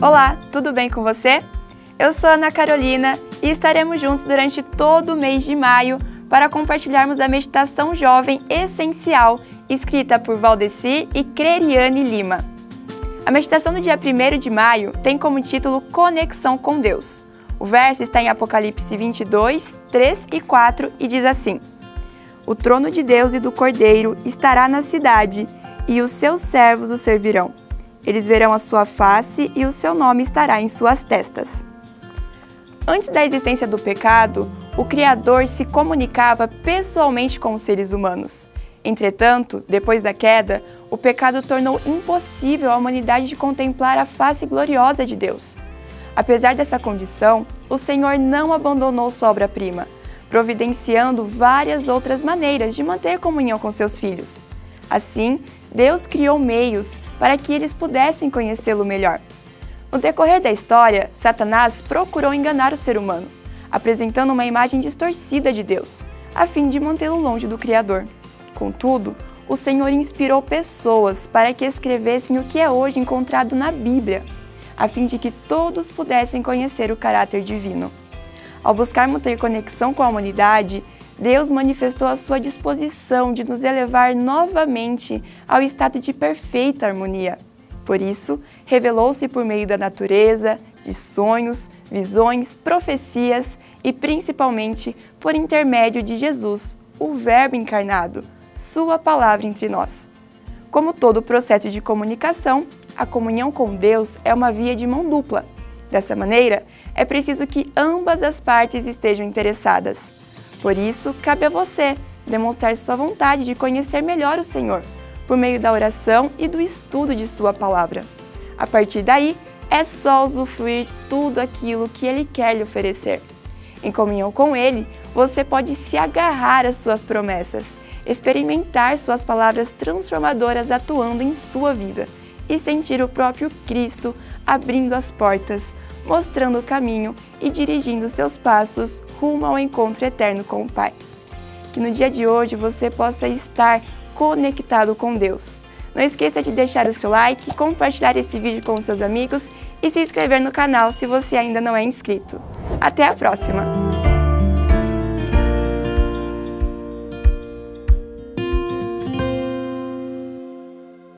Olá, tudo bem com você? Eu sou Ana Carolina e estaremos juntos durante todo o mês de maio para compartilharmos a meditação jovem essencial escrita por Valdecir e Creriane Lima. A meditação do dia 1 de maio tem como título Conexão com Deus. O verso está em Apocalipse 22, 3 e 4 e diz assim: O trono de Deus e do Cordeiro estará na cidade, e os seus servos o servirão. Eles verão a sua face e o seu nome estará em suas testas. Antes da existência do pecado, o Criador se comunicava pessoalmente com os seres humanos. Entretanto, depois da queda, o pecado tornou impossível a humanidade de contemplar a face gloriosa de Deus. Apesar dessa condição, o Senhor não abandonou sua obra-prima, providenciando várias outras maneiras de manter comunhão com seus filhos. Assim, Deus criou meios para que eles pudessem conhecê-lo melhor. No decorrer da história, Satanás procurou enganar o ser humano, apresentando uma imagem distorcida de Deus, a fim de mantê-lo longe do Criador. Contudo, o Senhor inspirou pessoas para que escrevessem o que é hoje encontrado na Bíblia, a fim de que todos pudessem conhecer o caráter divino. Ao buscar manter conexão com a humanidade, Deus manifestou a sua disposição de nos elevar novamente ao estado de perfeita harmonia. Por isso, revelou-se por meio da natureza, de sonhos, visões, profecias e principalmente por intermédio de Jesus, o Verbo encarnado, Sua palavra entre nós. Como todo processo de comunicação, a comunhão com Deus é uma via de mão dupla. Dessa maneira, é preciso que ambas as partes estejam interessadas. Por isso, cabe a você demonstrar sua vontade de conhecer melhor o Senhor, por meio da oração e do estudo de Sua palavra. A partir daí, é só usufruir tudo aquilo que Ele quer lhe oferecer. Em comunhão com Ele, você pode se agarrar às Suas promessas, experimentar Suas palavras transformadoras atuando em sua vida e sentir o próprio Cristo abrindo as portas mostrando o caminho e dirigindo seus passos rumo ao encontro eterno com o Pai. Que no dia de hoje você possa estar conectado com Deus. Não esqueça de deixar o seu like, compartilhar esse vídeo com seus amigos e se inscrever no canal se você ainda não é inscrito. Até a próxima!